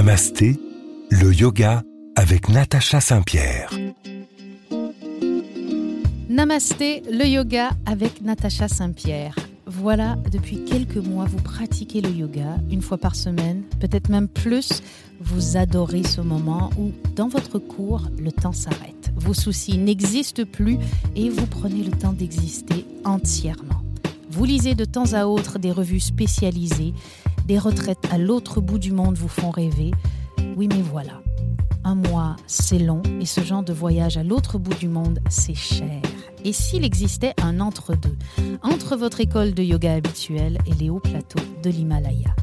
Namasté, le yoga avec Natacha Saint-Pierre. Namasté, le yoga avec Natacha Saint-Pierre. Voilà, depuis quelques mois, vous pratiquez le yoga une fois par semaine, peut-être même plus. Vous adorez ce moment où, dans votre cours, le temps s'arrête. Vos soucis n'existent plus et vous prenez le temps d'exister entièrement. Vous lisez de temps à autre des revues spécialisées, des retraites à l'autre bout du monde vous font rêver. Oui, mais voilà. Un mois, c'est long et ce genre de voyage à l'autre bout du monde, c'est cher. Et s'il existait un entre-deux, entre votre école de yoga habituelle et les hauts plateaux de l'Himalaya?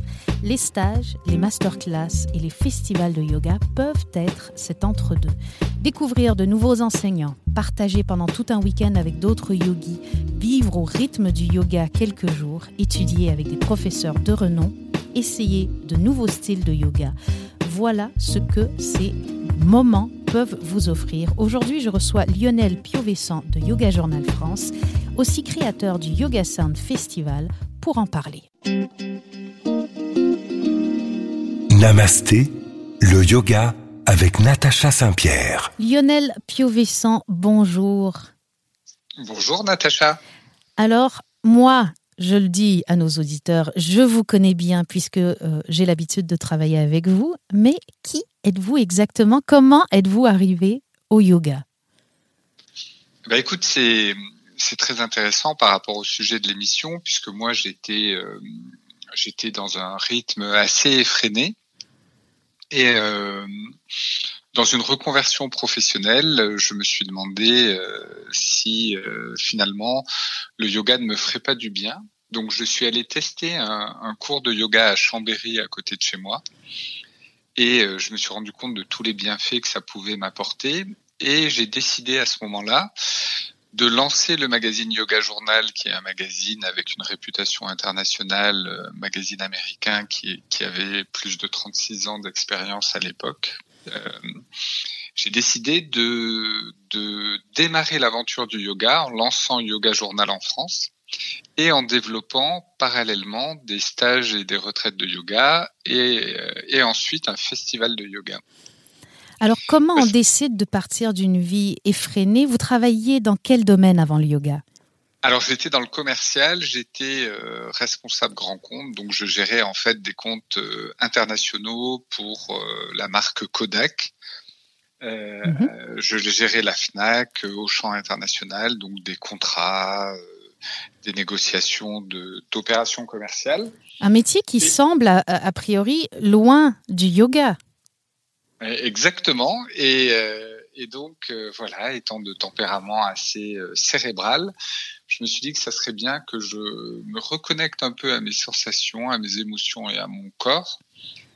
Les stages, les masterclass et les festivals de yoga peuvent être cet entre-deux. Découvrir de nouveaux enseignants, partager pendant tout un week-end avec d'autres yogis, vivre au rythme du yoga quelques jours, étudier avec des professeurs de renom, essayer de nouveaux styles de yoga. Voilà ce que ces moments peuvent vous offrir. Aujourd'hui, je reçois Lionel Piovessan de Yoga Journal France, aussi créateur du Yoga Sound Festival, pour en parler. Namasté, le yoga avec Natacha Saint-Pierre. Lionel Piovessan, bonjour. Bonjour Natacha. Alors, moi, je le dis à nos auditeurs, je vous connais bien puisque euh, j'ai l'habitude de travailler avec vous, mais qui êtes-vous exactement Comment êtes-vous arrivé au yoga? Bah Écoute, c'est, très intéressant par rapport au sujet de l'émission, puisque moi j'étais, euh, j'étais dans un rythme assez effréné. Et euh, dans une reconversion professionnelle, je me suis demandé euh, si finalement le yoga ne me ferait pas du bien. Donc je suis allé tester un cours de yoga à Chambéry à côté de chez moi. Et euh, je me suis rendu compte de tous les bienfaits que ça pouvait m'apporter. Et j'ai décidé à ce moment-là de lancer le magazine Yoga Journal, qui est un magazine avec une réputation internationale, euh, magazine américain qui, avait plus de 36 ans d'expérience à l'époque. Euh, j'ai décidé de démarrer l'aventure du yoga en lançant Yoga Journal en France et en développant parallèlement des stages et des retraites de yoga et, euh, et ensuite un festival de yoga. Alors, comment on décide de partir d'une vie effrénée? Vous travailliez dans quel domaine avant le yoga? Alors j'étais dans le commercial, j'étais euh, responsable grand compte, donc je gérais en fait des comptes euh, internationaux pour euh, la marque Kodak. Mhm. Je gérais la Fnac au champ international, donc des contrats, des négociations d'opérations commerciales. Un métier qui semble a priori loin du yoga. Exactement. Et, euh, et donc, euh, voilà, étant de tempérament assez euh, cérébral, je me suis dit que ça serait bien que je me reconnecte un peu à mes sensations, à mes émotions et à mon corps.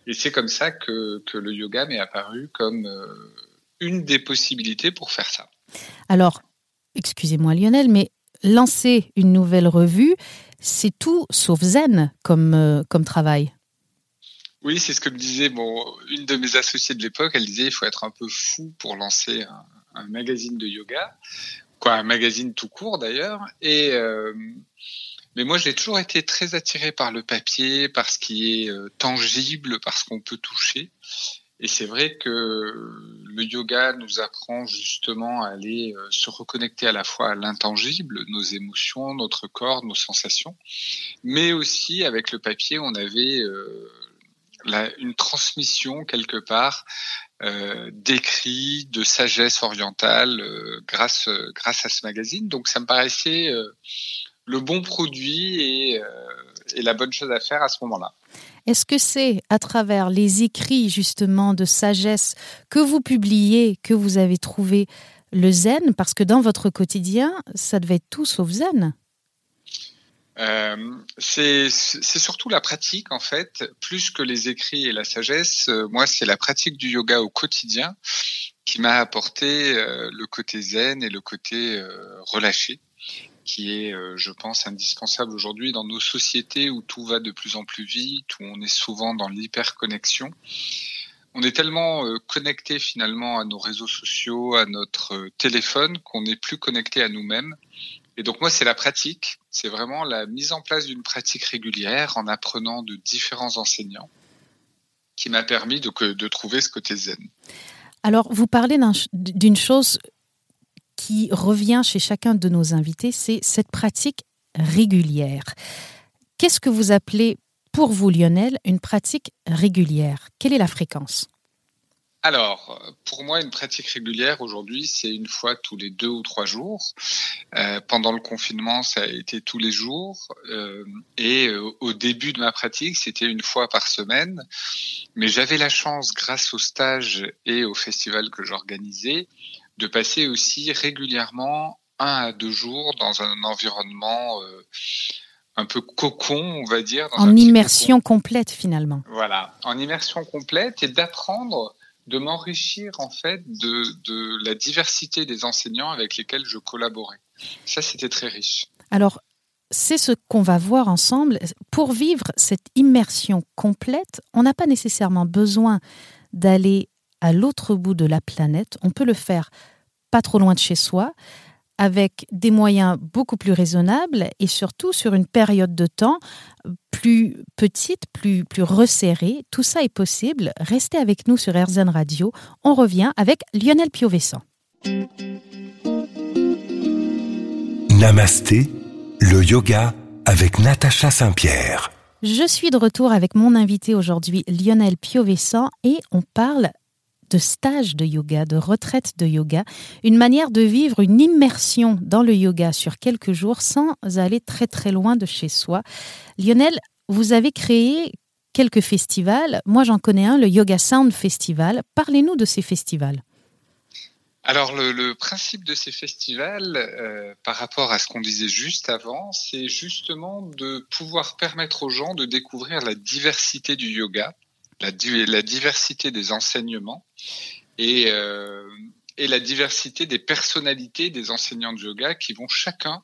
Et c'est comme ça que, que le yoga m'est apparu comme une des possibilités pour faire ça. Alors, excusez-moi Lionel, mais lancer une nouvelle revue, c'est tout sauf zen comme, comme travail. Oui, c'est ce que me disait une de mes associées de l'époque. Elle disait il faut être un peu fou pour lancer un, magazine de yoga, quoi, un magazine tout court d'ailleurs. Et euh, mais moi, j'ai toujours été très attiré par le papier, par ce qui est euh, tangible, par ce qu'on peut toucher. Et c'est vrai que le yoga nous apprend justement à aller euh, se reconnecter à la fois à l'intangible, nos émotions, notre corps, nos sensations, mais aussi avec le papier, on avait une transmission quelque part euh, d'écrits, de sagesse orientale euh, grâce grâce à ce magazine. Donc ça me paraissait euh, le bon produit et la bonne chose à faire à ce moment-là. Est-ce que c'est à travers les écrits justement de sagesse que vous publiez que vous avez trouvé le zen? Parce que dans votre quotidien, ça devait être tout sauf zen. Euh, c'est surtout la pratique en fait, plus que les écrits et la sagesse. Euh, moi, c'est la pratique du yoga au quotidien qui m'a apporté euh, le côté zen et le côté relâché, qui est, je pense, indispensable aujourd'hui dans nos sociétés où tout va de plus en plus vite, où on est souvent dans l'hyperconnexion. On est tellement connecté finalement à nos réseaux sociaux, à notre téléphone, qu'on n'est plus connecté à nous-mêmes et donc moi, c'est la pratique, c'est vraiment la mise en place d'une pratique régulière en apprenant de différents enseignants qui m'a permis de trouver ce côté zen. Alors, vous parlez d'une chose qui revient chez chacun de nos invités, c'est cette pratique régulière. Qu'est-ce que vous appelez pour vous, Lionel, une pratique régulière? Quelle est la fréquence? Alors, pour moi, une pratique régulière aujourd'hui, c'est une fois tous les deux ou trois jours. Euh, pendant le confinement, ça a été tous les jours. Euh, et euh, au début de ma pratique, c'était une fois par semaine. Mais j'avais la chance, grâce au stage et au festival que j'organisais, de passer aussi régulièrement un à deux jours dans un environnement un peu cocon, on va dire. en immersion complète finalement. Voilà, en immersion complète et d'apprendre de m'enrichir en fait de, la diversité des enseignants avec lesquels je collaborais. Ça, c'était très riche. Alors, c'est ce qu'on va voir ensemble. Pour vivre cette immersion complète, on n'a pas nécessairement besoin d'aller à l'autre bout de la planète. On peut le faire pas trop loin de chez soi avec des moyens beaucoup plus raisonnables et surtout sur une période de temps plus petite, plus, plus resserrée. Tout ça est possible. Restez avec nous sur RZN Radio. On revient avec Lionel Piovessan. Namasté, le yoga avec Natacha Saint-Pierre. Je suis de retour avec mon invité aujourd'hui, Lionel Piovessan, et on parle de stage de yoga, de retraite de yoga, une manière de vivre une immersion dans le yoga sur quelques jours sans aller très très loin de chez soi. Lionel, vous avez créé quelques festivals. Moi, j'en connais un, le Yoga Sound Festival. Parlez-nous de ces festivals. Alors le, principe de ces festivals, euh, par rapport à ce qu'on disait juste avant, c'est justement de pouvoir permettre aux gens de découvrir la diversité du yoga, la, diversité des enseignements et, euh, et la diversité des personnalités des enseignants de yoga qui vont chacun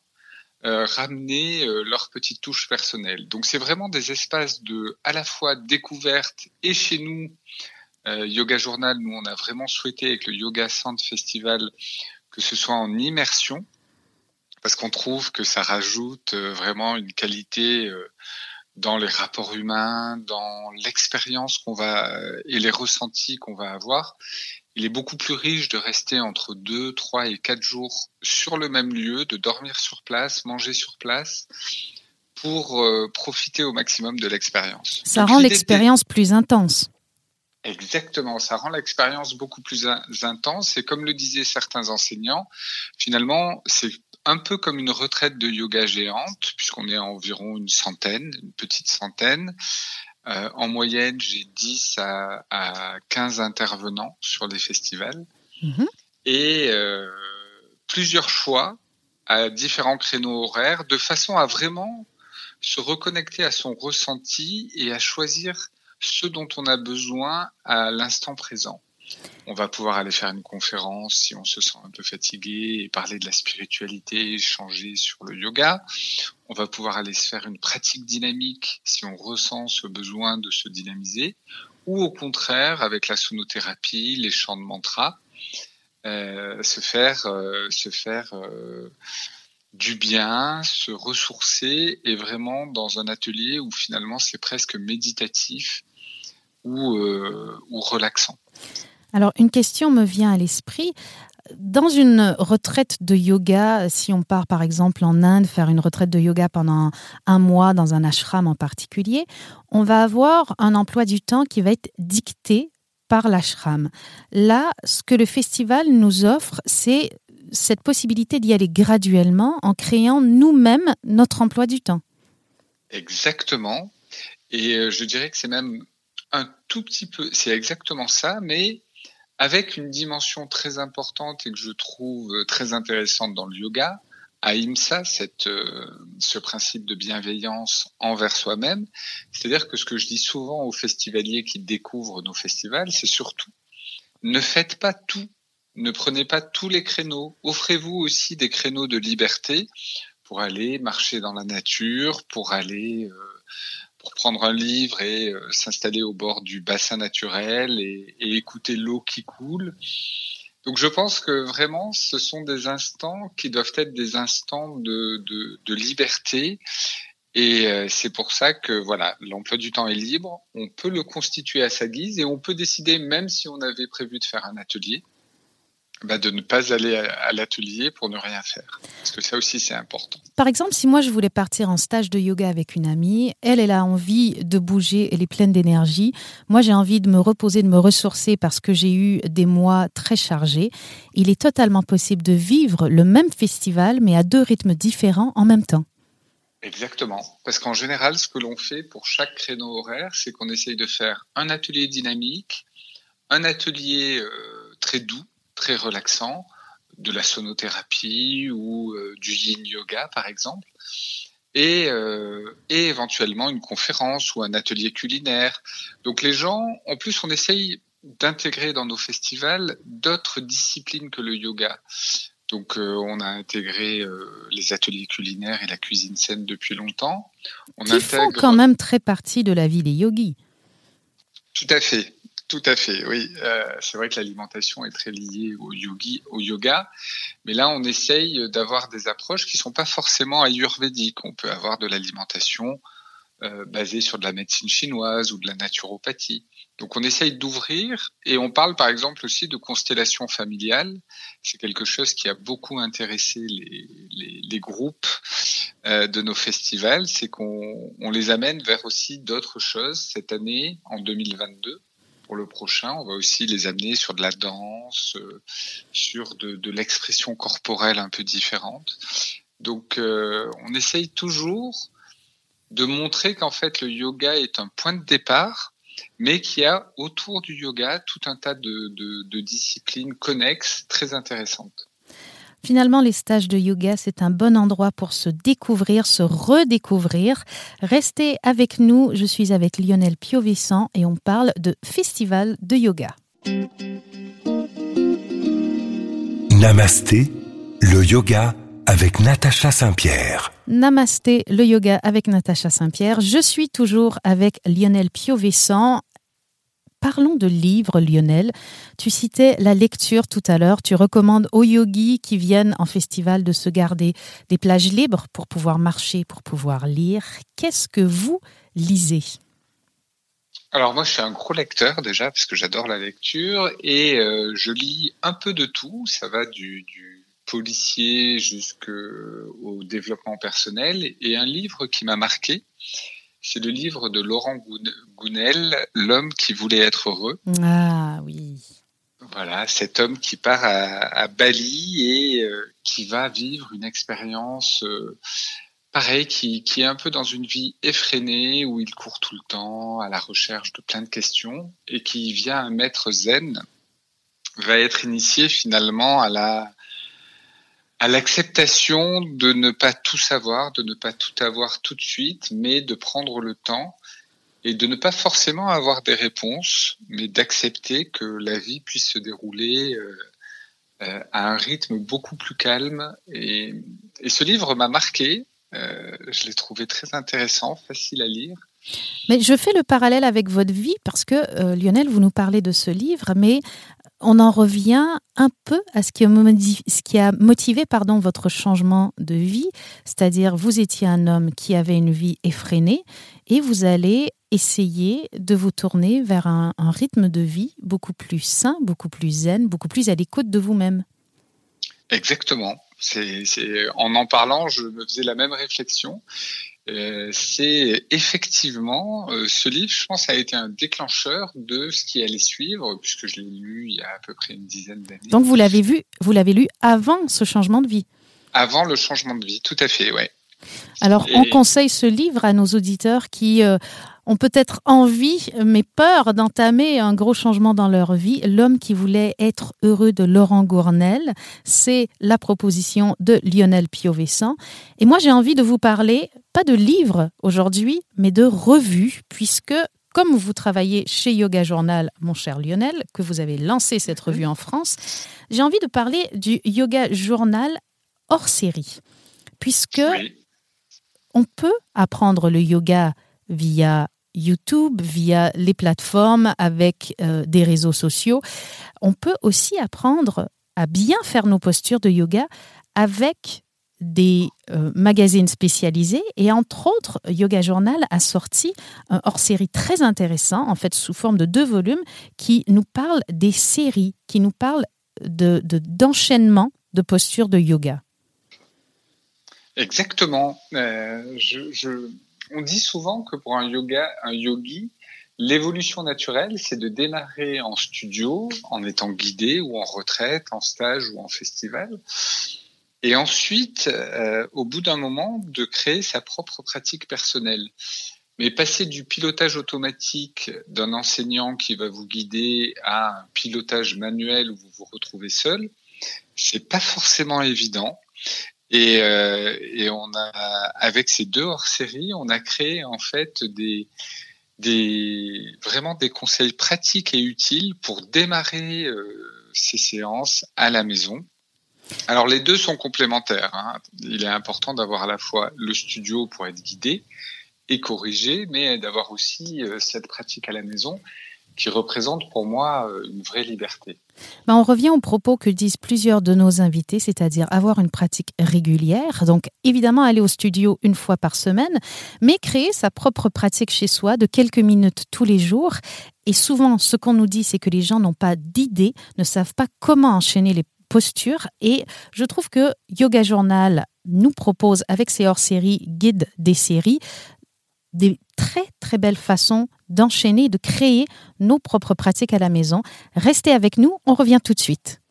euh, ramener euh, leur petite touche personnelle. Donc c'est vraiment des espaces de à la fois découverte et chez nous Yoga Journal, nous on a vraiment souhaité avec le Yoga Sound Festival que ce soit en immersion parce qu'on trouve que ça rajoute vraiment une qualité dans les rapports humains, dans l'expérience qu'on va euh, et les ressentis qu'on va avoir. Il est beaucoup plus riche de rester entre deux, trois et quatre jours sur le même lieu, de dormir sur place, manger sur place, pour euh, profiter au maximum de l'expérience. Ça rend l'expérience plus intense. Exactement, ça rend l'expérience beaucoup plus intense et comme le disaient certains enseignants, finalement, c'est un peu comme une retraite de yoga géante, puisqu'on est à environ une centaine, une petite centaine. Euh, en moyenne, j'ai 10 à, 15 intervenants sur les festivals. Mhm. Et euh, plusieurs choix à différents créneaux horaires, de façon à vraiment se reconnecter à son ressenti et à choisir ce dont on a besoin à l'instant présent. On va pouvoir aller faire une conférence si on se sent un peu fatigué et parler de la spiritualité, échanger sur le yoga. On va pouvoir aller se faire une pratique dynamique si on ressent ce besoin de se dynamiser. Ou au contraire, avec la sonothérapie, les chants de mantra, euh, se faire, euh, se faire euh, du bien, se ressourcer et vraiment dans un atelier où finalement c'est presque méditatif ou, ou relaxant. Alors, une question me vient à l'esprit. Dans une retraite de yoga, si on part par exemple en Inde faire une retraite de yoga pendant un mois dans un ashram en particulier, on va avoir un emploi du temps qui va être dicté par l'ashram. Là, ce que le festival nous offre, c'est cette possibilité d'y aller graduellement en créant nous-mêmes notre emploi du temps. Exactement. Et euh, je dirais que c'est même un tout petit peu, c'est exactement ça, mais avec une dimension très importante et que je trouve euh, très intéressante dans le yoga, Ahimsa, cette, euh, ce principe de bienveillance envers soi-même. C'est-à-dire que ce que je dis souvent aux festivaliers qui découvrent nos festivals, c'est surtout ne faites pas tout, ne prenez pas tous les créneaux, offrez-vous aussi des créneaux de liberté pour aller marcher dans la nature, pour aller euh, prendre un livre et euh, s'installer au bord du bassin naturel et, écouter l'eau qui coule. Donc je pense que vraiment, ce sont des instants qui doivent être des instants de, liberté Et euh, c'est pour ça que voilà, l'emploi du temps est libre. On peut le constituer à sa guise et on peut décider, même si on avait prévu de faire un atelier, bah, de ne pas aller à, l'atelier pour ne rien faire. Parce que ça aussi, c'est important. Par exemple, si moi je voulais partir en stage de yoga avec une amie, elle, elle a envie de bouger, elle est pleine d'énergie. Moi, j'ai envie de me reposer, de me ressourcer parce que j'ai eu des mois très chargés. Il est totalement possible de vivre le même festival, mais à deux rythmes différents en même temps. Exactement. Parce qu'en général, ce que l'on fait pour chaque créneau horaire, c'est qu'on essaye de faire un atelier dynamique, un atelier euh, très doux, très relaxant, de la sonothérapie ou euh, du yin yoga par exemple, et, euh, et, éventuellement une conférence ou un atelier culinaire. Donc les gens, en plus on essaye d'intégrer dans nos festivals d'autres disciplines que le yoga. Donc euh, on a intégré les ateliers culinaires et la cuisine saine depuis longtemps. On Qui font quand même très partie de la vie des yogis. Tout à fait. Tout à fait, oui. Euh, c'est vrai que l'alimentation est très liée au, yogi, au yoga, mais là on essaye d'avoir des approches qui sont pas forcément ayurvédiques. On peut avoir de l'alimentation euh, basée sur de la médecine chinoise ou de la naturopathie. Donc on essaye d'ouvrir et on parle par exemple aussi de constellation familiale. C'est quelque chose qui a beaucoup intéressé les, groupes euh, de nos festivals, c'est qu'on on les amène vers aussi d'autres choses. Cette année, en 2022, pour le prochain. On va aussi les amener sur de la danse, euh, sur de, l'expression corporelle un peu différente. Donc, euh, on essaye toujours de montrer qu'en fait le yoga est un point de départ, mais qu'il y a autour du yoga tout un tas de disciplines connexes très intéressantes. Finalement, les stages de yoga, c'est un bon endroit pour se découvrir, se redécouvrir. Restez avec nous, je suis avec Lionel Piovessan et on parle de festival de yoga. Namasté, le yoga avec Natacha Saint-Pierre. Namasté, le yoga avec Natacha Saint-Pierre. Je suis toujours avec Lionel Piovessan Parlons de livres, Lionel. Tu citais la lecture tout à l'heure. Tu recommandes aux yogis qui viennent en festival de se garder des plages libres pour pouvoir marcher, pour pouvoir lire. Qu'est-ce que vous lisez? Alors moi je suis un gros lecteur déjà parce que j'adore la lecture et euh, je lis un peu de tout. Ça va du, du policier jusqu'au développement personnel et un livre qui m'a marqué c'est le livre de Laurent Gounel, L'homme qui voulait être heureux. Ah oui. Voilà, cet homme qui part à, Bali et euh, qui va vivre une expérience euh, pareille, qui, qui, est un peu dans une vie effrénée où il court tout le temps à la recherche de plein de questions et qui vient un maître zen, va être initié finalement à la à l'acceptation de ne pas tout savoir, de ne pas tout avoir tout de suite, mais de prendre le temps et de ne pas forcément avoir des réponses, mais d'accepter que la vie puisse se dérouler euh, euh, à un rythme beaucoup plus calme. Et, ce livre m'a marqué. Euh, je l'ai trouvé très intéressant, facile à lire. Mais je fais le parallèle avec votre vie parce que Lionel, vous nous parlez de ce livre, mais on en revient un peu à ce qui a, motivé pardon, votre changement de vie, c'est-à-dire vous étiez un homme qui avait une vie effrénée et vous allez essayer de vous tourner vers un, rythme de vie beaucoup plus sain, beaucoup plus zen, beaucoup plus à l'écoute de vous-même. Exactement. En en parlant, je me faisais la même réflexion. Euh, c'est effectivement euh, ce livre, je pense, a été un déclencheur de ce qui allait suivre, puisque je l'ai lu il y a à peu près une dizaine d'années. Donc vous l'avez vu, vous l'avez lu avant ce changement de vie? Avant le changement de vie, tout à fait, ouais. Alors on conseille ce livre à nos auditeurs qui euh, ont peut-être envie, mais peur d'entamer un gros changement dans leur vie. L'homme qui voulait être heureux de Laurent Gournel, c'est la proposition de Lionel Piovessan. Et moi, j'ai envie de vous parler, pas de livres aujourd'hui, mais de revues, puisque comme vous travaillez chez Yoga Journal, mon cher Lionel, que vous avez lancé cette revue en France, j'ai envie de parler du Yoga Journal hors série, puisque on peut apprendre le yoga via YouTube, via les plateformes, avec euh, des réseaux sociaux. On peut aussi apprendre à bien faire nos postures de yoga avec des euh, magazines spécialisés et entre autres, Yoga Journal a sorti un hors-série très intéressant, en fait sous forme de deux volumes, qui nous parle des séries, qui nous parle de, d'enchaînement de, postures de yoga. Exactement. Euh, on dit souvent que pour un yoga, un yogi, l'évolution naturelle, c'est de démarrer en studio, en étant guidé ou en retraite, en stage ou en festival, et ensuite, euh, au bout d'un moment, de créer sa propre pratique personnelle. Mais passer du pilotage automatique d'un enseignant qui va vous guider à un pilotage manuel où vous vous retrouvez seul, c'est pas forcément évident. Et, euh, et on a, avec ces deux hors-série, on a créé en fait des, des vraiment des conseils pratiques et utiles pour démarrer euh, ces séances à la maison alors les deux sont complémentaires. Hein. Il est important d'avoir à la fois le studio pour être guidé et corrigé, mais d'avoir aussi euh, cette pratique à la maison qui représente pour moi euh, une vraie liberté. Ben, on revient aux propos que disent plusieurs de nos invités, c'est-à-dire avoir une pratique régulière, donc évidemment aller au studio une fois par semaine, mais créer sa propre pratique chez soi de quelques minutes tous les jours. Et souvent, ce qu'on nous dit, c'est que les gens n'ont pas d'idée, ne savent pas comment enchaîner les posture. Et je trouve que Yoga Journal nous propose, avec ses hors-séries, guide des séries, des très très belles façons d'enchaîner, de créer nos propres pratiques à la maison. Restez avec nous, on revient tout de suite.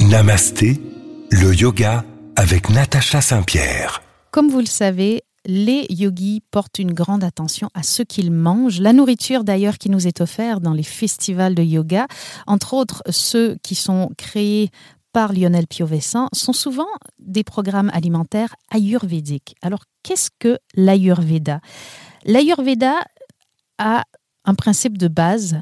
Namasté, le yoga avec Natacha Saint-Pierre. Comme vous le savez, les yogis portent une grande attention à ce qu'ils mangent. La nourriture d'ailleurs qui nous est offerte dans les festivals de yoga, entre autres ceux qui sont créés par Lionel Piovessan, sont souvent des programmes alimentaires ayurvédiques. Alors qu'est-ce que l'ayurveda? L'ayurveda a un principe de base.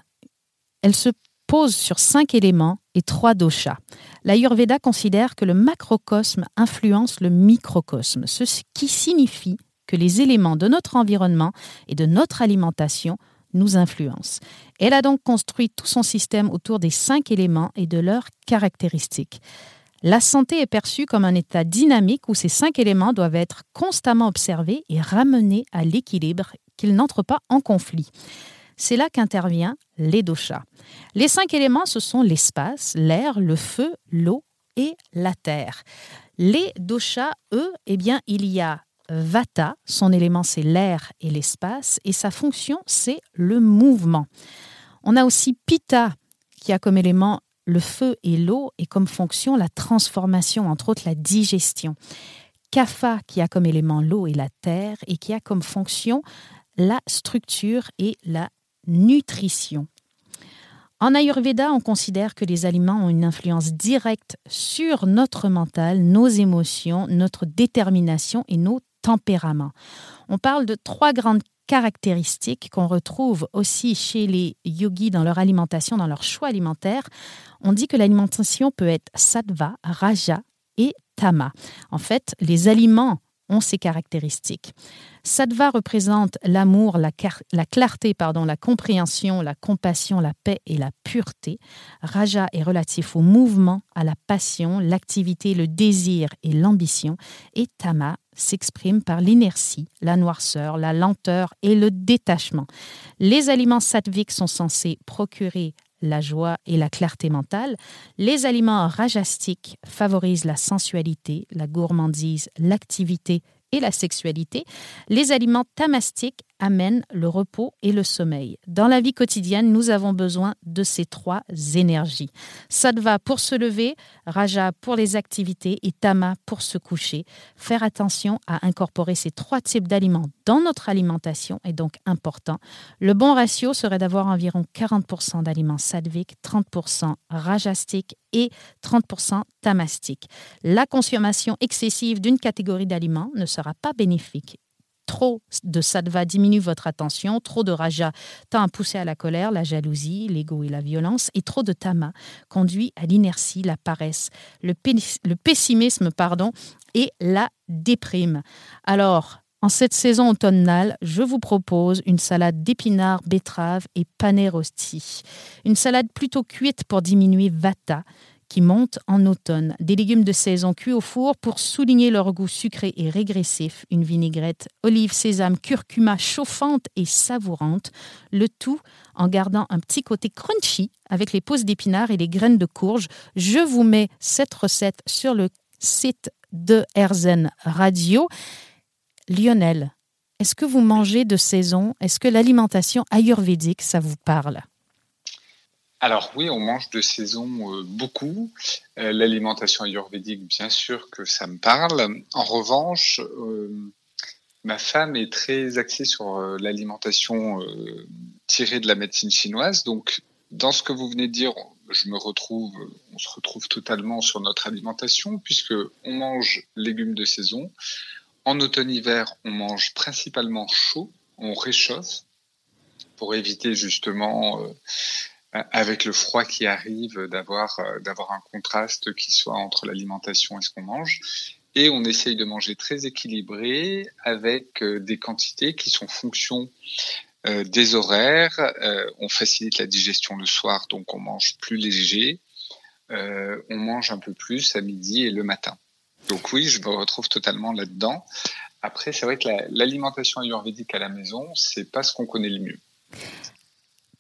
Elle se pose sur cinq éléments et trois doshas. L'Ayurveda considère que le macrocosme influence le microcosme, ce qui signifie que les éléments de notre environnement et de notre alimentation nous influencent. Elle a donc construit tout son système autour des cinq éléments et de leurs caractéristiques. La santé est perçue comme un état dynamique où ces cinq éléments doivent être constamment observés et ramenés à l'équilibre, qu'ils n'entrent pas en conflit. C'est là qu'intervient les doshas. Les cinq éléments, ce sont l'espace, l'air, le feu, l'eau et la terre. Les doshas, eux, eh bien, il y a Vata, son élément c'est l'air et l'espace, et sa fonction c'est le mouvement. On a aussi Pitta, qui a comme élément le feu et l'eau, et comme fonction la transformation, entre autres la digestion. Kapha, qui a comme élément l'eau et la terre, et qui a comme fonction la structure et la nutrition. En Ayurveda, on considère que les aliments ont une influence directe sur notre mental, nos émotions, notre détermination et nos tempérament. On parle de trois grandes caractéristiques qu'on retrouve aussi chez les yogis dans leur alimentation, dans leur choix alimentaire. On dit que l'alimentation peut être sattva, raja et tama. En fait, les aliments ont ces caractéristiques. Sattva représente l'amour, la, la, clarté, pardon, la compréhension, la compassion, la paix et la pureté. Raja est relatif au mouvement, à la passion, l'activité, le désir et l'ambition. Et Tama s'exprime par l'inertie, la noirceur, la lenteur et le détachement. Les aliments sattviques sont censés procurer la joie et la clarté mentale. Les aliments rajastiques favorisent la sensualité, la gourmandise, l'activité et la sexualité. Les aliments tamastiques amène le repos et le sommeil. Dans la vie quotidienne, nous avons besoin de ces trois énergies. Sattva pour se lever, Raja pour les activités et Tama pour se coucher. Faire attention à incorporer ces trois types d'aliments dans notre alimentation est donc important. Le bon ratio serait d'avoir environ 40% d'aliments sattviques, 30% rajastiques et 30% tamastiques. La consommation excessive d'une catégorie d'aliments ne sera pas bénéfique Trop de sattva diminue votre attention, trop de raja tend à pousser à la colère, la jalousie, l'ego et la violence, et trop de tama conduit à l'inertie, la paresse, le, pessimisme pardon, et la déprime. Alors, en cette saison automnale, je vous propose une salade d'épinards, betteraves et pané rosti. Une salade plutôt cuite pour diminuer vata, qui montent en automne. Des légumes de saison cuits au four pour souligner leur goût sucré et régressif. Une vinaigrette, olive, sésame, curcuma chauffante et savourante. Le tout en gardant un petit côté crunchy avec les pousses d'épinards et les graines de courge. Je vous mets cette recette sur le site de Herzen Radio. Lionel, est-ce que vous mangez de saison? Est-ce que l'alimentation ayurvédique, ça vous parle? Alors oui, on mange de saison euh, beaucoup. Euh, l'alimentation ayurvédique, bien sûr que ça me parle. En revanche, euh, ma femme est très axée sur l'alimentation tirée de la médecine chinoise. Donc, dans ce que vous venez de dire, je me retrouve, on se retrouve totalement sur notre alimentation puisque on mange légumes de saison. En automne-hiver, on mange principalement chaud, on réchauffe pour éviter justement, euh, avec le froid qui arrive, d'avoir euh, d'avoir un contraste qui soit entre l'alimentation et ce qu'on mange. Et on essaye de manger très équilibré avec euh, des quantités qui sont fonction des horaires. on facilite la digestion le soir, donc on mange plus léger. on mange un peu plus à midi et le matin. Donc oui, je me retrouve totalement là-dedans. Après, c'est vrai que l'alimentation ayurvédique à la maison, c'est pas ce qu'on connaît le mieux.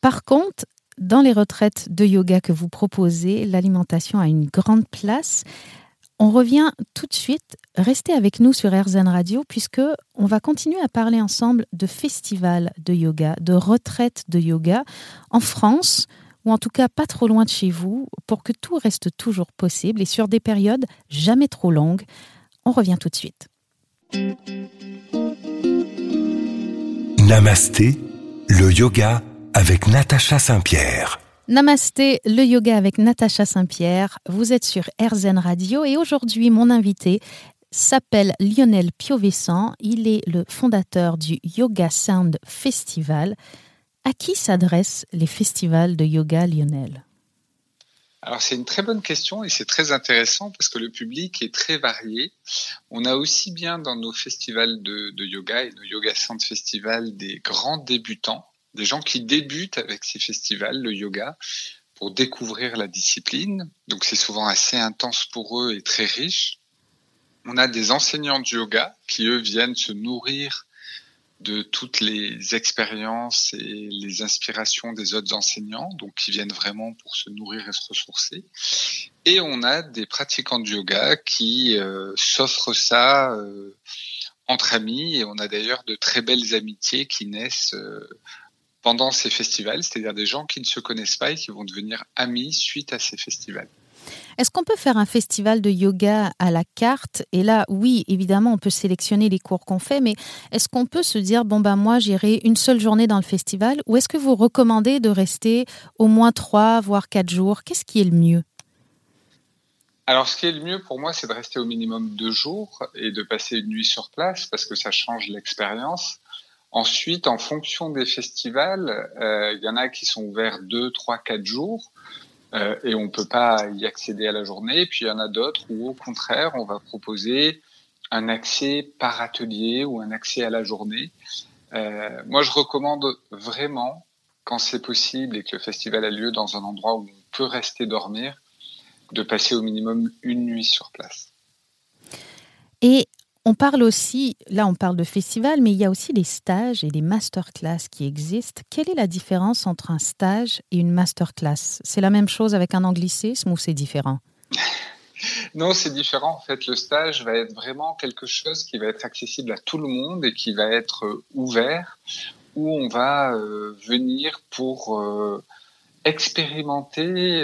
Par contre, dans les retraites de yoga que vous proposez, l'alimentation a une grande place. On revient tout de suite. Restez avec nous sur RZN Radio puisque on va continuer à parler ensemble de festivals de yoga, de retraites de yoga en France ou en tout cas pas trop loin de chez vous, pour que tout reste toujours possible et sur des périodes jamais trop longues. On revient tout de suite. Namasté, le yoga avec Natacha Saint-Pierre. Namasté, le yoga avec Natacha Saint-Pierre. Vous êtes sur RZN Radio et aujourd'hui, mon invité s'appelle Lionel Piovessan. Il est le fondateur du Yoga Sound Festival. À qui s'adressent les festivals de yoga Lionel? Alors c'est une très bonne question et c'est très intéressant parce que le public est très varié. On a aussi bien dans nos festivals de, yoga et nos yoga centres festivals des grands débutants, des gens qui débutent avec ces festivals, le yoga, pour découvrir la discipline. Donc c'est souvent assez intense pour eux et très riche. On a des enseignants de yoga qui eux viennent se nourrir de toutes les expériences et les inspirations des autres enseignants, donc qui viennent vraiment pour se nourrir et se ressourcer. Et on a des pratiquants de yoga qui euh, s'offrent ça euh, entre amis, et on a d'ailleurs de très belles amitiés qui naissent euh, pendant ces festivals, c'est-à-dire des gens qui ne se connaissent pas et qui vont devenir amis suite à ces festivals. Est-ce qu'on peut faire un festival de yoga à la carte? Et là, oui, évidemment, on peut sélectionner les cours qu'on fait, mais est-ce qu'on peut se dire, bon, ben moi, j'irai une seule journée dans le festival? Ou est-ce que vous recommandez de rester au moins trois, voire quatre jours? Qu'est-ce qui est le mieux? Alors, ce qui est le mieux pour moi, c'est de rester au minimum deux jours et de passer une nuit sur place parce que ça change l'expérience. Ensuite, en fonction des festivals, euh, il y en a qui sont ouverts deux, trois, quatre jours. Euh, et on ne peut pas y accéder à la journée. Puis il y en a d'autres où au contraire, on va proposer un accès par atelier ou un accès à la journée. Euh, moi, je recommande vraiment, quand c'est possible et que le festival a lieu dans un endroit où on peut rester dormir, de passer au minimum une nuit sur place. Et on parle aussi, là on parle de festival, mais il y a aussi les stages et les masterclass qui existent. Quelle est la différence entre un stage et une masterclass? C'est la même chose avec un anglicisme ou c'est différent? Non, c'est différent. En fait, le stage va être vraiment quelque chose qui va être accessible à tout le monde et qui va être euh, ouvert, où on va euh, venir pour euh, expérimenter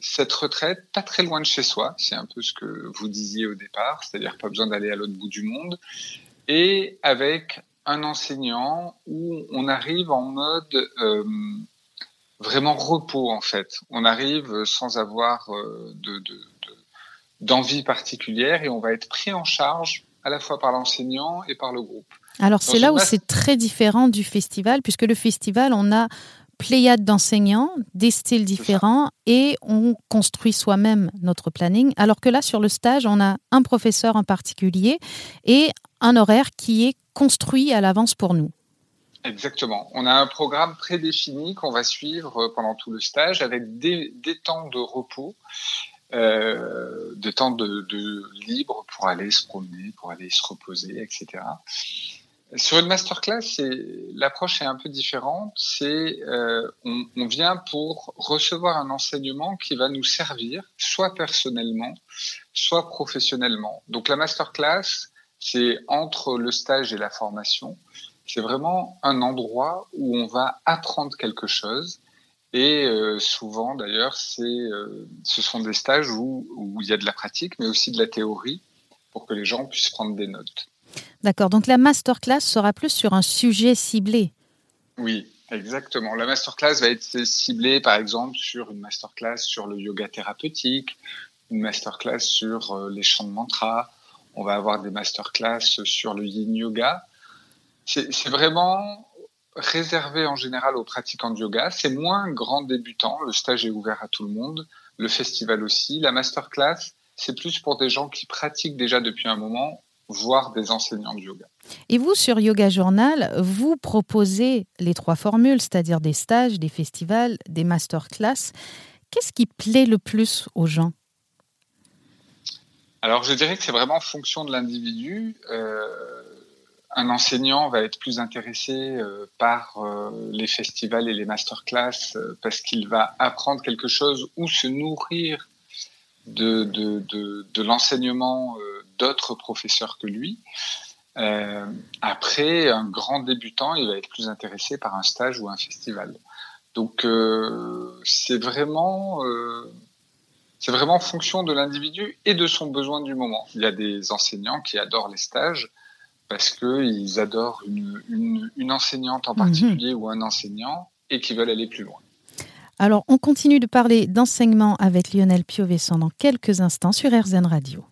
cette retraite pas très loin de chez soi, c'est un peu ce que vous disiez au départ, c'est-à-dire pas besoin d'aller à l'autre bout du monde, et avec un enseignant où on arrive en mode euh, vraiment repos en fait. On arrive sans avoir euh, de, d'envie particulière et on va être pris en charge à la fois par l'enseignant et par le groupe. Alors c'est là où c'est très différent du festival, puisque le festival, on a pléiade d'enseignants, des styles différents, et on construit soi-même notre planning. Alors que là, sur le stage, on a un professeur en particulier et un horaire qui est construit à l'avance pour nous. Exactement. On a un programme prédéfini qu'on va suivre pendant tout le stage avec des, temps de repos, euh, des temps de, libre pour aller se promener, pour aller se reposer, etc. Sur une masterclass, l'approche est un peu différente. Euh, on, vient pour recevoir un enseignement qui va nous servir, soit personnellement, soit professionnellement. Donc la masterclass, c'est entre le stage et la formation c'est vraiment un endroit où on va apprendre quelque chose. Et euh, souvent, d'ailleurs, euh, ce sont des stages où, il y a de la pratique, mais aussi de la théorie, pour que les gens puissent prendre des notes. D'accord. Donc la masterclass sera plus sur un sujet ciblé. Oui, exactement. La masterclass va être ciblée, par exemple, sur une masterclass sur le yoga thérapeutique, une masterclass sur euh, les chants de mantra. On va avoir des masterclass sur le yin yoga. C'est vraiment réservé en général aux pratiquants de yoga. C'est moins grand débutant. Le stage est ouvert à tout le monde. Le festival aussi. La masterclass, c'est plus pour des gens qui pratiquent déjà depuis un moment, voire des enseignants de yoga. Et vous, sur Yoga Journal, vous proposez les trois formules, c'est-à-dire des stages, des festivals, des masterclass. Qu'est-ce qui plaît le plus aux gens? Alors, je dirais que c'est vraiment en fonction de l'individu. Euh, un enseignant va être plus intéressé euh, par euh, les festivals et les masterclass parce qu'il va apprendre quelque chose ou se nourrir de, de, l'enseignement d'autres professeurs que lui. après, un grand débutant, il va être plus intéressé par un stage ou un festival. Donc, c'est vraiment c'est vraiment en fonction de l'individu et de son besoin du moment. Il y a des enseignants qui adorent les stages, parce qu'ils adorent une, enseignante en mhm. particulier ou un enseignant et qui veulent aller plus loin. Alors, on continue de parler d'enseignement avec Lionel Piovesson dans quelques instants sur RZN Radio.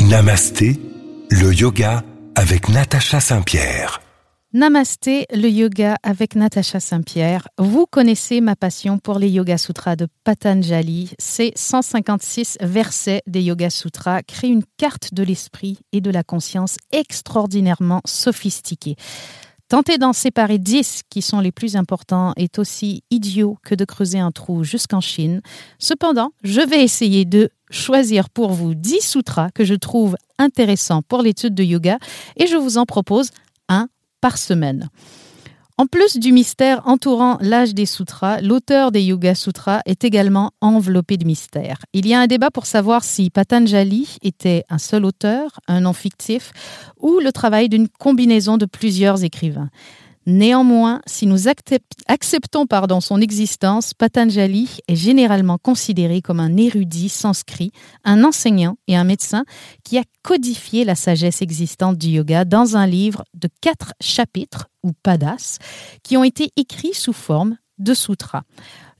Namasté, le yoga avec Natacha Saint-Pierre. Namasté, le yoga avec Natacha Saint-Pierre. Vous connaissez ma passion pour les Yoga Sutras de Patanjali. Ces 156 versets des Yoga Sutras créent une carte de l'esprit et de la conscience extraordinairement sophistiquée. Tenter d'en séparer 10 qui sont les plus importants est aussi idiot que de creuser un trou jusqu'en Chine. Cependant, je vais essayer de choisir pour vous 10 sutras que je trouve intéressants pour l'étude de yoga et je vous en propose un par semaine. En plus du mystère entourant l'âge des sutras, l'auteur des Yoga Sutras est également enveloppé de mystère. Il y a un débat pour savoir si Patanjali était un seul auteur, un nom fictif, ou le travail d'une combinaison de plusieurs écrivains. Néanmoins, si nous acceptons son existence, Patanjali est généralement considéré comme un érudit sanskrit, un enseignant et un médecin qui a codifié la sagesse existante du yoga dans un livre de quatre chapitres, ou padas, qui ont été écrits sous forme de sutras.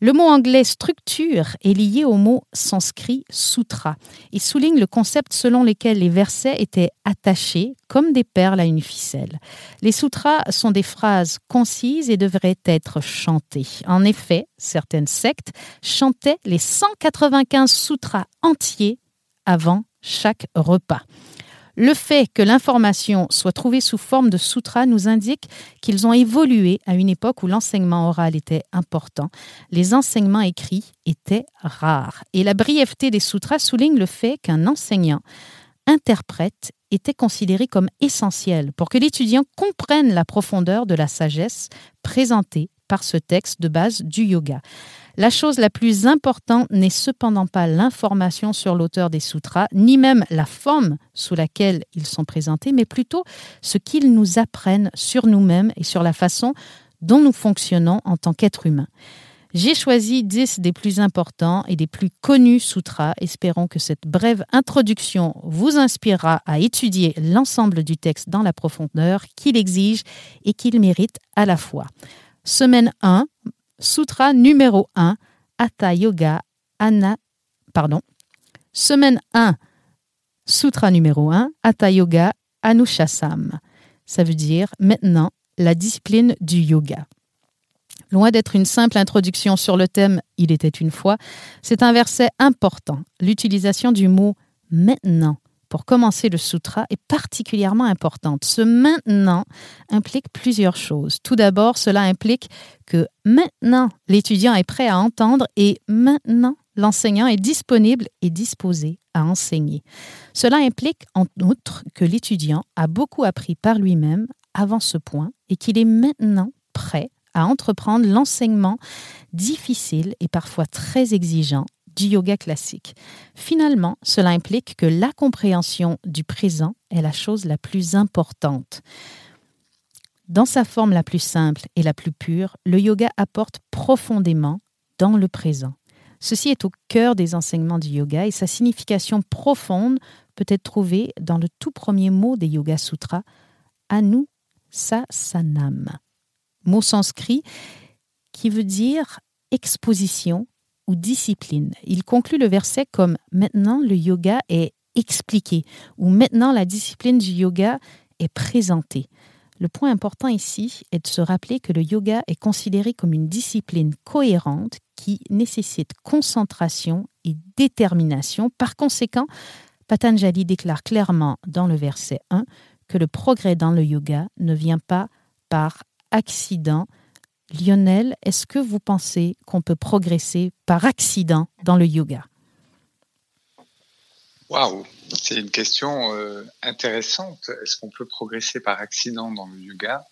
Le mot anglais structure est lié au mot sanskrit sutra et souligne le concept selon lequel les versets étaient attachés comme des perles à une ficelle. Les sutras sont des phrases concises et devraient être chantées. En effet, certaines sectes chantaient les 195 sutras entiers avant chaque repas. Le fait que l'information soit trouvée sous forme de sutras nous indique qu'ils ont évolué à une époque où l'enseignement oral était important. Les enseignements écrits étaient rares. Et la brièveté des sutras souligne le fait qu'un enseignant interprète était considéré comme essentiel pour que l'étudiant comprenne la profondeur de la sagesse présentée par ce texte de base du yoga. La chose la plus importante n'est cependant pas l'information sur l'auteur des sutras, ni même la forme sous laquelle ils sont présentés, mais plutôt ce qu'ils nous apprennent sur nous-mêmes et sur la façon dont nous fonctionnons en tant qu'êtres humains. J'ai choisi 10 des plus importants et des plus connus sutras. Espérons que cette brève introduction vous inspirera à étudier l'ensemble du texte dans la profondeur qu'il exige et qu'il mérite à la fois. Semaine 1, Sutra numéro 1, Hatha Yoga Ana. Pardon. Semaine 1, Sutra numéro 1, Hatha Yoga Anushasam. Ça veut dire maintenant la discipline du yoga. Loin d'être une simple introduction sur le thème Il était une fois, c'est un verset important. L'utilisation du mot maintenant pour commencer le sutra est particulièrement importante. Ce maintenant implique plusieurs choses. Tout d'abord, cela implique que maintenant l'étudiant est prêt à entendre et maintenant l'enseignant est disponible et disposé à enseigner. Cela implique en outre que l'étudiant a beaucoup appris par lui-même avant ce point et qu'il est maintenant prêt à entreprendre l'enseignement difficile et parfois très exigeant du yoga classique. Finalement, cela implique que la compréhension du présent est la chose la plus importante. Dans sa forme la plus simple et la plus pure, le yoga apporte profondément dans le présent. Ceci est au cœur des enseignements du yoga et sa signification profonde peut être trouvée dans le tout premier mot des Yoga Sutras, Anu Sasanam, mot sanskrit qui veut dire exposition ou discipline. Il conclut le verset comme Maintenant le yoga est expliqué ou Maintenant la discipline du yoga est présentée. Le point important ici est de se rappeler que le yoga est considéré comme une discipline cohérente qui nécessite concentration et détermination. Par conséquent, Patanjali déclare clairement dans le verset 1 que le progrès dans le yoga ne vient pas par accident. Lionel, est-ce que vous pensez qu'on peut progresser par accident dans le yoga? Waouh, c'est une question euh, intéressante. Est-ce qu'on peut progresser par accident dans le yoga?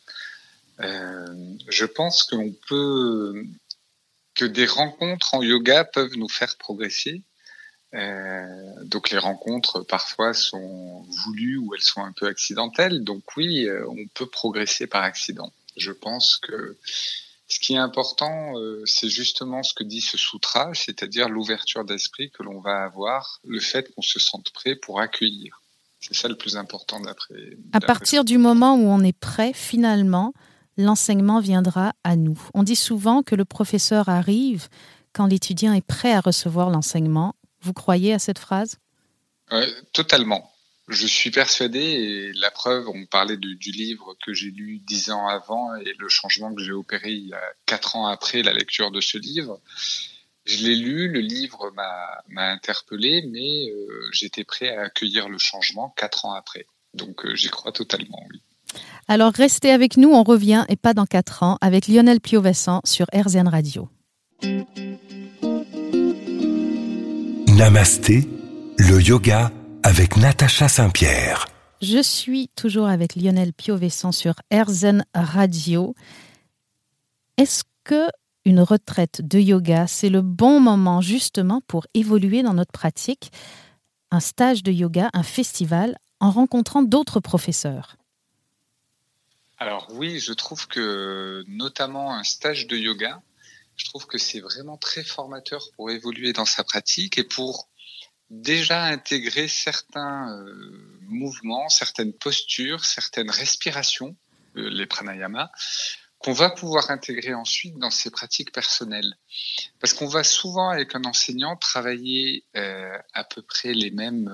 Euh, Je pense que des rencontres en yoga peuvent nous faire progresser. Euh, donc les rencontres parfois sont voulues ou elles sont un peu accidentelles. Donc oui, on peut progresser par accident. Je pense que ce qui est important, euh, c'est justement ce que dit ce sutra, c'est-à-dire l'ouverture d'esprit que l'on va avoir, le fait qu'on se sente prêt pour accueillir. C'est ça le plus important d'après. À partir du moment où on est prêt, finalement, l'enseignement viendra à nous. On dit souvent que le professeur arrive quand l'étudiant est prêt à recevoir l'enseignement. Vous croyez à cette phrase? Totalement. Je suis persuadé, et la preuve, on parlait du livre que j'ai lu dix ans avant et le changement que j'ai opéré il y a quatre ans après la lecture de ce livre. Je l'ai lu, le livre m'a interpellé, mais euh, j'étais prêt à accueillir le changement quatre ans après. Donc euh, j'y crois totalement, oui. Alors restez avec nous, on revient, et pas dans quatre ans, avec Lionel Piovessan sur RZN Radio. Namasté, le yoga avec Natacha Saint-Pierre. Je suis toujours avec Lionel Piovessan sur RZN Radio. Est-ce que une retraite de yoga, c'est le bon moment justement pour évoluer dans notre pratique, un stage de yoga, un festival, en rencontrant d'autres professeurs? Alors oui, je trouve que notamment un stage de yoga, je trouve que c'est vraiment très formateur pour évoluer dans sa pratique et pour déjà intégrer certains euh, mouvements, certaines postures, certaines respirations, euh, les pranayama, qu'on va pouvoir intégrer ensuite dans ses pratiques personnelles. Parce qu'on va souvent, avec un enseignant, travailler euh, à peu près les mêmes,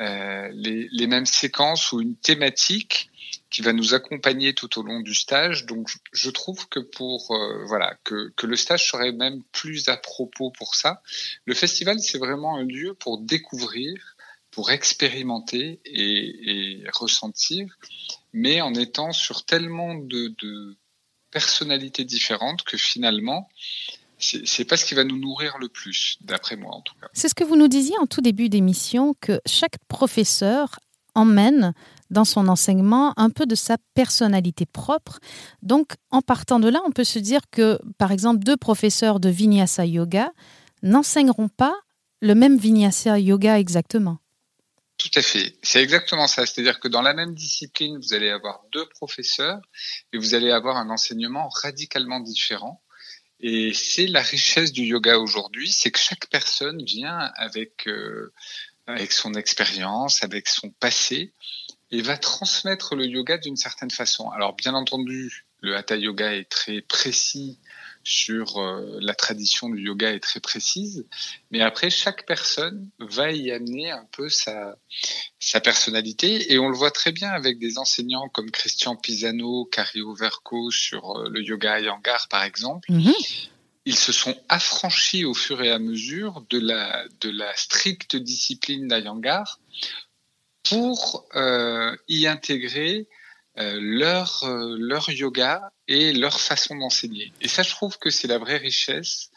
les, les, mêmes séquences ou une thématique qui va nous accompagner tout au long du stage. Donc, je trouve que pour euh, voilà que, que, le stage serait même plus à propos pour ça. Le festival, c'est vraiment un lieu pour découvrir, pour expérimenter et, ressentir, mais en étant sur tellement de personnalités différentes que finalement, c'est pas ce qui va nous nourrir le plus, d'après moi en tout cas. C'est ce que vous nous disiez en tout début d'émission, que chaque professeur emmène dans son enseignement un peu de sa personnalité propre. Donc, en partant de là, on peut se dire que, par exemple, deux professeurs de Vinyasa Yoga n'enseigneront pas le même Vinyasa Yoga exactement. Tout à fait. C'est exactement ça. C'est-à-dire que dans la même discipline, vous allez avoir deux professeurs et vous allez avoir un enseignement radicalement différent. Et c'est la richesse du yoga aujourd'hui, c'est que chaque personne vient avec, euh, avec son expérience, avec son passé, et va transmettre le yoga d'une certaine façon. Alors bien entendu, le hatha yoga est très précis sur euh, la tradition du yoga est très précise, mais après chaque personne va y amener un peu sa sa personnalité et on le voit très bien avec des enseignants comme Christian Pisano, Cario Verco sur euh, le yoga Iyengar par exemple. Mhm. Ils se sont affranchis au fur et à mesure de la de la stricte discipline d'Iyengar pour y intégrer leur, leur yoga et leur façon d'enseigner. Et ça, je trouve que c'est la vraie richesse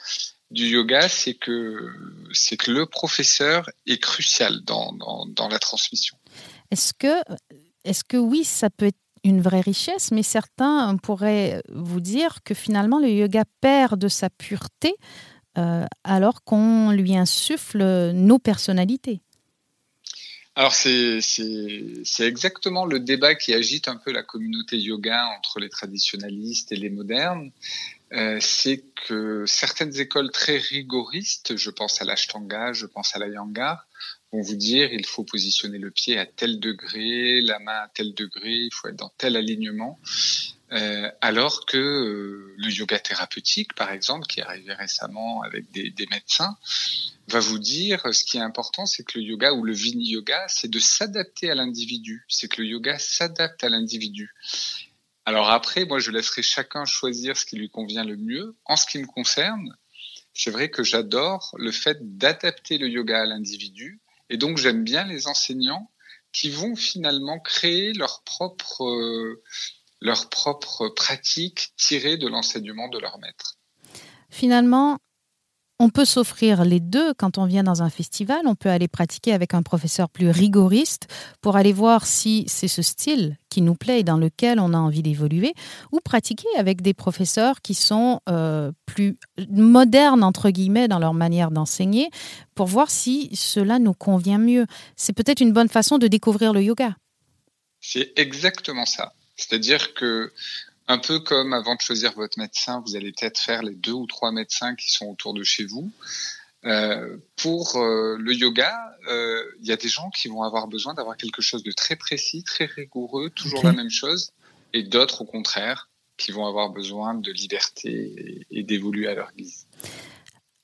du yoga, c'est que, c'est que le professeur est crucial dans, dans, la transmission. Est-ce que, est-ce que oui, ça peut être une vraie richesse, mais certains pourraient vous dire que finalement le yoga perd de sa pureté euh, alors qu'on lui insuffle nos personnalités? Alors c'est exactement le débat qui agite un peu la communauté yoga entre les traditionalistes et les modernes. Euh, c'est que certaines écoles très rigoristes, je pense à l'Ashtanga, je pense à la Yangar, vont vous dire il faut positionner le pied à tel degré, la main à tel degré, il faut être dans tel alignement. Euh, alors que euh, le yoga thérapeutique, par exemple, qui est arrivé récemment avec des, médecins, va vous dire ce qui est important, c'est que le yoga ou le vini yoga, c'est de s'adapter à l'individu. C'est que le yoga s'adapte à l'individu. Alors après, moi, je laisserai chacun choisir ce qui lui convient le mieux. En ce qui me concerne, c'est vrai que j'adore le fait d'adapter le yoga à l'individu. Et donc, j'aime bien les enseignants qui vont finalement créer leur propre, euh, leur propre pratique tirée de l'enseignement de leur maître. Finalement, on peut s'offrir les deux quand on vient dans un festival. On peut aller pratiquer avec un professeur plus rigoriste pour aller voir si c'est ce style qui nous plaît et dans lequel on a envie d'évoluer, ou pratiquer avec des professeurs qui sont euh, plus modernes, entre guillemets, dans leur manière d'enseigner, pour voir si cela nous convient mieux. C'est peut-être une bonne façon de découvrir le yoga. C'est exactement ça. C'est-à-dire que un peu comme avant de choisir votre médecin, vous allez peut-être faire les deux ou trois médecins qui sont autour de chez vous. Euh, pour euh, le yoga, euh, il y a des gens qui vont avoir besoin d'avoir quelque chose de très précis, très rigoureux, toujours la même chose, et d'autres au contraire qui vont avoir besoin de liberté et, et d'évoluer à leur guise.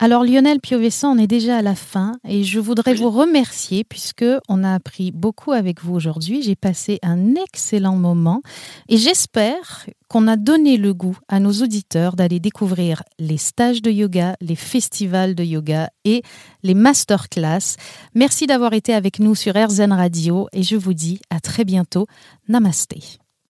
Alors Lionel Piovessan, on est déjà à la fin et je voudrais vous remercier puisque on a appris beaucoup avec vous aujourd'hui. J'ai passé un excellent moment et j'espère qu'on a donné le goût à nos auditeurs d'aller découvrir les stages de yoga, les festivals de yoga et les masterclass. Merci d'avoir été avec nous sur RZN Radio et je vous dis à très bientôt. Namasté.